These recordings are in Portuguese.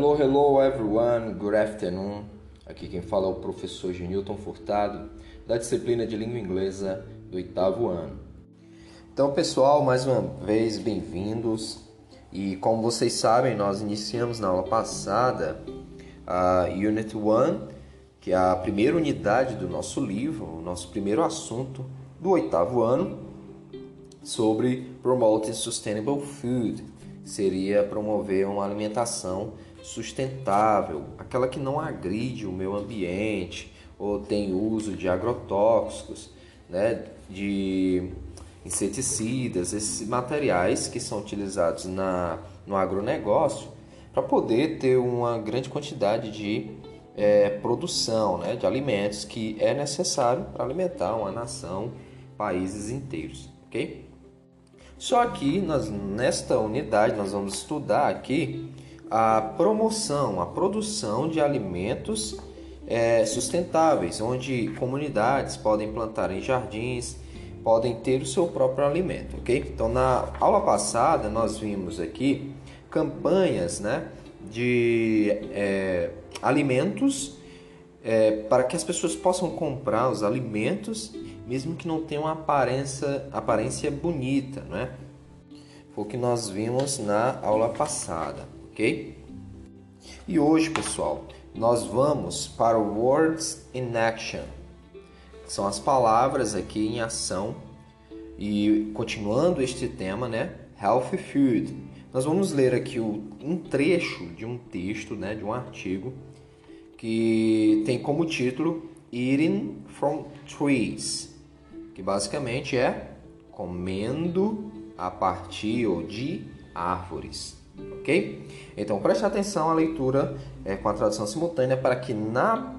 Hello, hello everyone, good afternoon. Aqui quem fala é o professor Genilton Furtado, da disciplina de língua inglesa do oitavo ano. Então, pessoal, mais uma vez, bem-vindos. E como vocês sabem, nós iniciamos na aula passada a Unit 1, que é a primeira unidade do nosso livro, o nosso primeiro assunto do oitavo ano, sobre Promoting Sustainable Food. Seria promover uma alimentação sustentável, aquela que não agride o meio ambiente ou tem uso de agrotóxicos, né, de inseticidas, esses materiais que são utilizados na, no agronegócio para poder ter uma grande quantidade de é, produção né, de alimentos que é necessário para alimentar uma nação, países inteiros, ok? Só que nós, nesta unidade nós vamos estudar aqui a promoção, a produção de alimentos é, sustentáveis, onde comunidades podem plantar em jardins, podem ter o seu próprio alimento, ok? Então, na aula passada, nós vimos aqui campanhas né, de é, alimentos é, para que as pessoas possam comprar os alimentos, mesmo que não tenham aparência, aparência bonita, né? Foi o que nós vimos na aula passada E hoje, pessoal, nós vamos para o Words in Action. São as palavras aqui em ação. E continuando este tema, né? Healthy Food. Nós vamos ler aqui um trecho de um texto, né? De um artigo que tem como título Eating from Trees, que basicamente é comendo a partir de árvores ok? Então preste atenção à leitura é, com a tradução simultânea para que na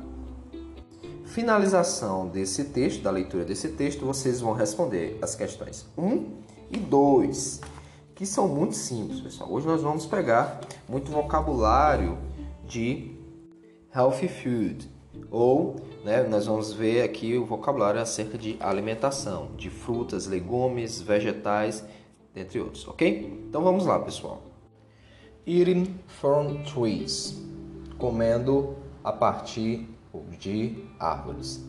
finalização desse texto, da leitura desse texto, vocês vão responder as questões 1 e 2, que são muito simples, pessoal. Hoje nós vamos pegar muito vocabulário de healthy food, ou né, nós vamos ver aqui o vocabulário acerca de alimentação, de frutas, legumes, vegetais, entre outros, ok? Então vamos lá, pessoal. Eating from trees, comendo a partir de árvores.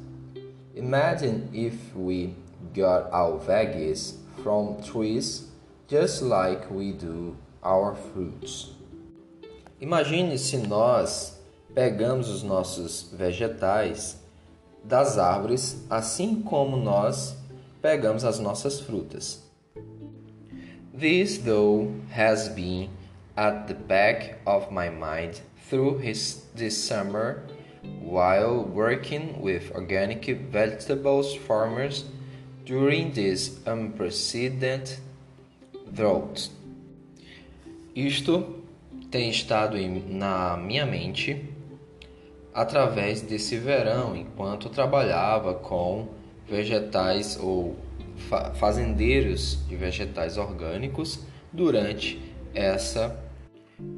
Imagine if we got our veggies from trees just like we do our fruits. Imagine se nós pegamos os nossos vegetais das árvores, assim como nós pegamos as nossas frutas. This though has been at the back of my mind through his, this summer while working with organic vegetables farmers during this unprecedented drought. Isto tem estado em, na minha mente através desse verão, enquanto trabalhava com vegetais ou fazendeiros de vegetais orgânicos durante essa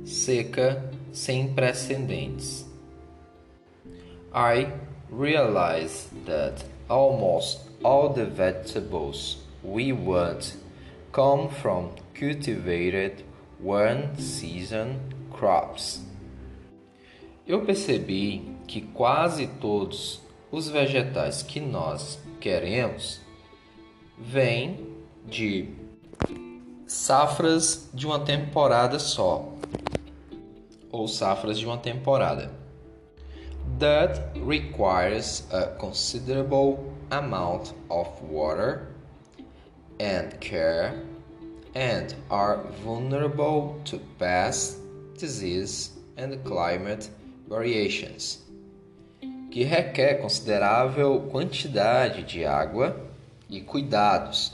seca sem precedentes. I realize that almost all the vegetables we want come from cultivated one season crops. Eu percebi que quase todos os vegetais que nós queremos vêm de safras de uma temporada só, ou safras de uma temporada. That requires a considerable amount of water and care and are vulnerable to pest, disease and climate variations, que requer considerável quantidade de água e cuidados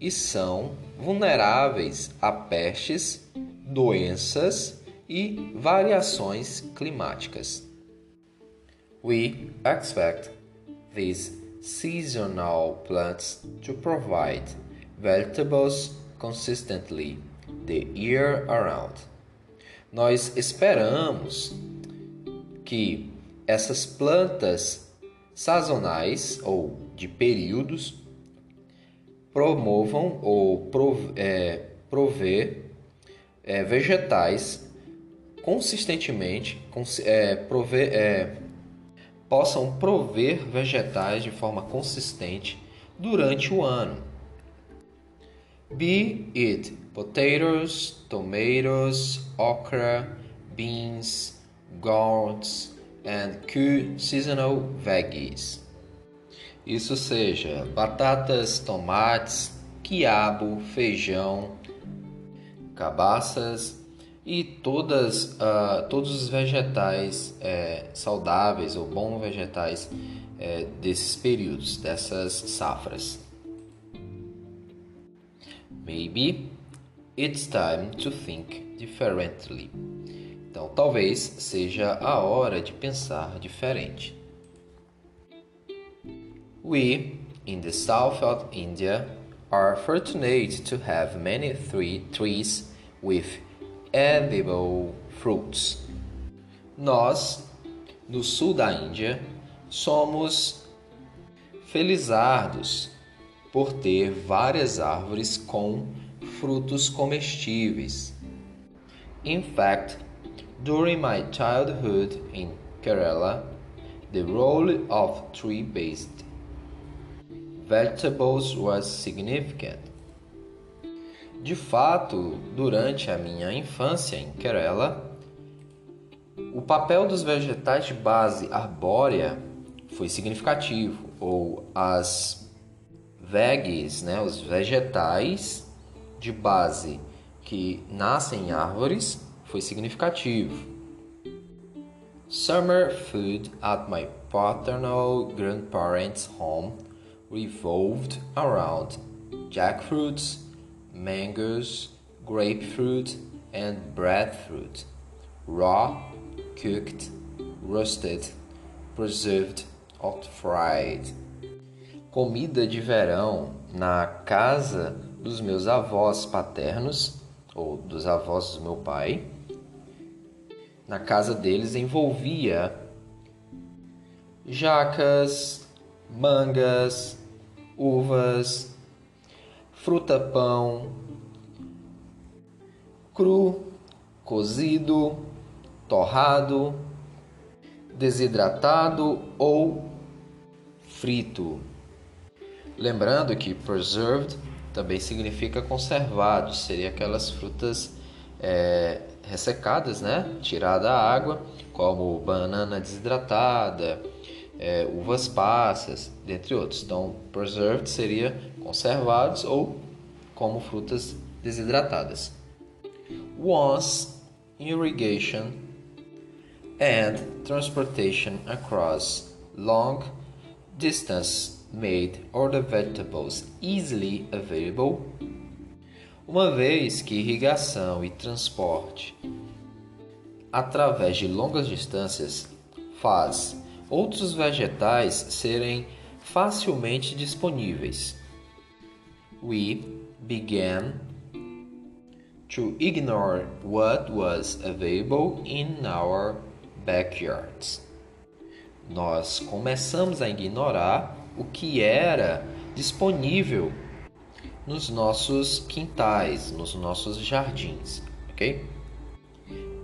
e são vulneráveis a pestes, doenças e variações climáticas. We expect these seasonal plants to provide vegetables consistently the year around. Nós esperamos que essas plantas sazonais ou de períodos promovam ou é, prover é, vegetais consistentemente é, prover, é, possam prover vegetais de forma consistente durante o ano. Be it potatoes, tomatoes, okra, beans, gourds, and key seasonal veggies. Isso seja batatas, tomates, quiabo, feijão, cabaças e todas, uh, todos os vegetais é, saudáveis ou bons vegetais é, desses períodos, dessas safras. Maybe it's time to think differently. Então, talvez seja a hora de pensar diferente. We, in the south of India, are fortunate to have many three trees with edible fruits. Nós, no sul da Índia, somos felizardos por ter várias árvores com frutos comestíveis. In fact, during my childhood in Kerala, the role of tree-based vegetables was significant. De fato, durante a minha infância em Kerala, o papel dos vegetais de base arbórea foi significativo, ou as veges, né, os vegetais de base que nascem em árvores, foi significativo. Summer food at my paternal grandparents' home revolved around jackfruits, mangoes, grapefruit, and breadfruit, raw, cooked, roasted, preserved or fried. Comida de verão na casa dos meus avós paternos ou dos avós do meu pai. Na casa deles envolvia jacas, mangas, uvas, fruta-pão, cru, cozido, torrado, desidratado ou frito. Lembrando que preserved também significa conservado, seria aquelas frutas é, ressecadas, né? Tirada a água, como banana desidratada, é, uvas passas, dentre outros. Então, preserved seria conservados ou como frutas desidratadas. Once irrigation and transportation across long distance made the vegetables easily available. Uma vez que irrigação e transporte através de longas distâncias faz outros vegetais serem facilmente disponíveis. We began to ignore what was available in our backyards. Nós começamos a ignorar o que era disponível nos nossos quintais, nos nossos jardins, ok?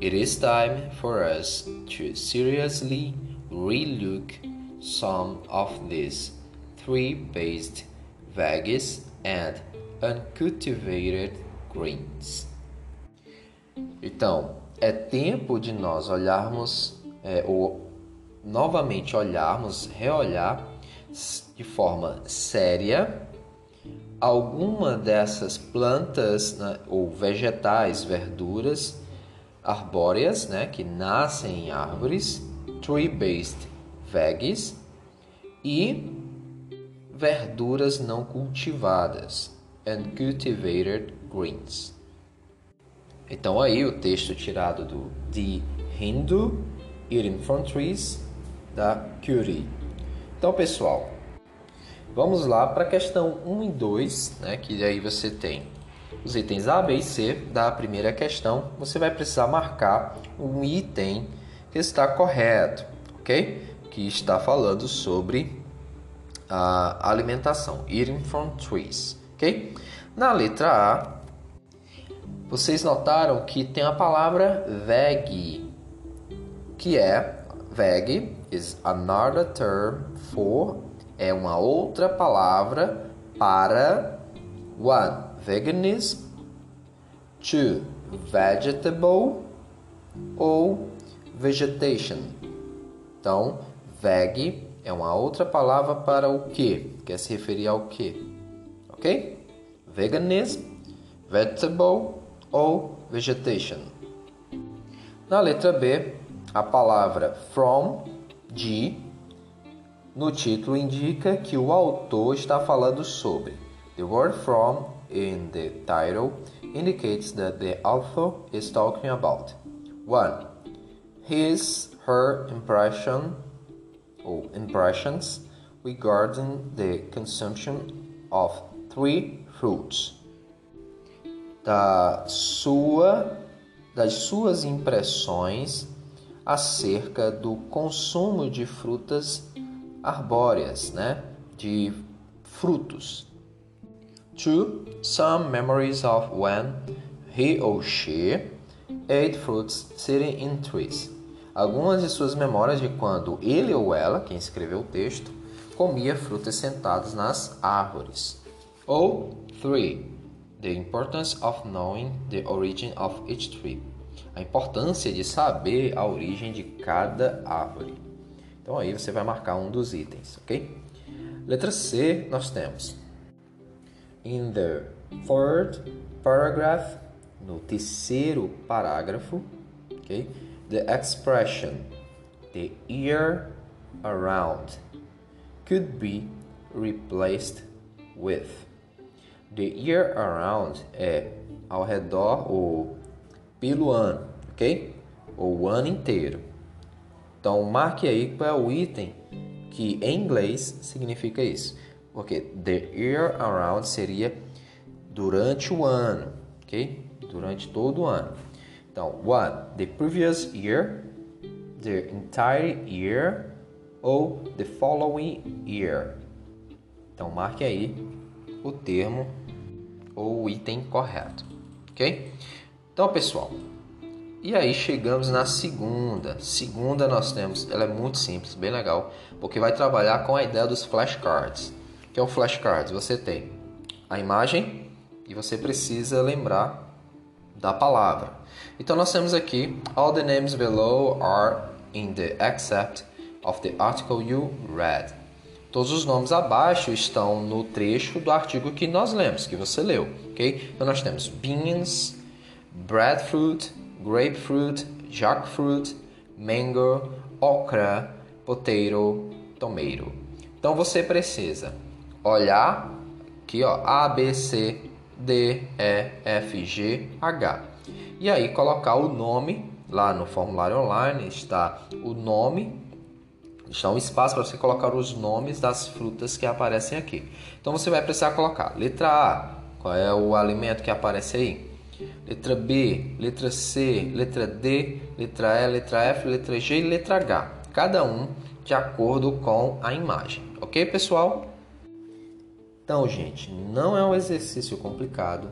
It is time for us to seriously relook some of these tree-based veggies and uncultivated greens. Então, é tempo de nós olharmos, é, ou novamente olharmos, reolhar de forma séria alguma dessas plantas né, ou vegetais, verduras arbóreas, né, que nascem em árvores tree-based veggies e verduras não cultivadas and cultivated greens. Então aí o texto tirado do The Hindu Eating from Trees da Curie. Então pessoal, vamos lá para a questão 1 e 2, né, que aí você tem os itens A, B e C da primeira questão. Você vai precisar marcar um item que está correto, ok? Que está falando sobre alimentação, eating from trees, ok? Na letra A, vocês notaram que tem a palavra veg, que é veg is another term for é uma outra palavra para one veganism, two vegetable ou vegetation. Então, veg é uma outra palavra para o que? Quer se referir ao que? Ok? Veganism, vegetable ou vegetation. Na letra B, a palavra from, de, no título indica que o autor está falando sobre. The word from in the title indicates that the author is talking about 1. His, her impression or impressions regarding the consumption of three fruits da sua, das suas impressões acerca do consumo de frutas arbóreas, né? de frutos. Two, some memories of when he or she ate fruits sitting in trees. Algumas de suas memórias de quando ele ou ela, quem escreveu o texto, comia frutas sentados nas árvores. Ou three, The importance of knowing the origin of each tree. A importância de saber a origem de cada árvore. Então aí você vai marcar um dos itens, ok? Letra C, nós temos In the third paragraph, no terceiro parágrafo, ok? The expression the year around could be replaced with The year around é ao redor ou pelo ano, ok? Ou o ano inteiro. Então marque aí qual é o item que em inglês significa isso. Porque the year around seria durante o ano, ok? Durante todo o ano. Então, one, the previous year, the entire year ou the following year. Então marque aí o termo ou o item correto, ok? Então, pessoal, e aí chegamos na segunda. Segunda nós temos, ela é muito simples, bem legal, porque vai trabalhar com a ideia dos flashcards. O que é o flashcards? Você tem a imagem e você precisa lembrar da palavra. Então nós temos aqui all the names below are in the except of the article you read. Todos os nomes abaixo estão no trecho do artigo que nós lemos, que você leu, ok? Então nós temos beans, breadfruit, grapefruit, jackfruit, mango, okra, potato, tomato. Então você precisa olhar aqui, ó, A, B, C, D, E, F, G, H. E aí colocar o nome lá no formulário online está o nome deixar um espaço para você colocar os nomes das frutas que aparecem aqui. Então você vai precisar colocar letra A, qual é o alimento que aparece aí? Letra B, letra C, letra D, letra E, letra F, letra G e letra H. Cada um de acordo com a imagem. Ok, pessoal? Então, gente, não é um exercício complicado,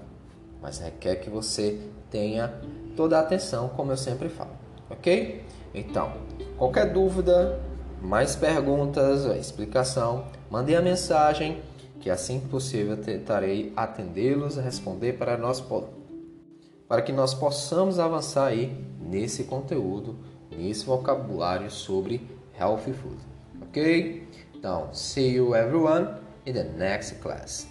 mas requer que você tenha toda a atenção, como eu sempre falo. Ok? Então, qualquer dúvida, mais perguntas, explicação, mandem a mensagem que assim que possível tentarei atendê-los responder para nós para que nós possamos avançar aí nesse conteúdo, nesse vocabulário sobre healthy food. OK? Então, see you everyone in the next class.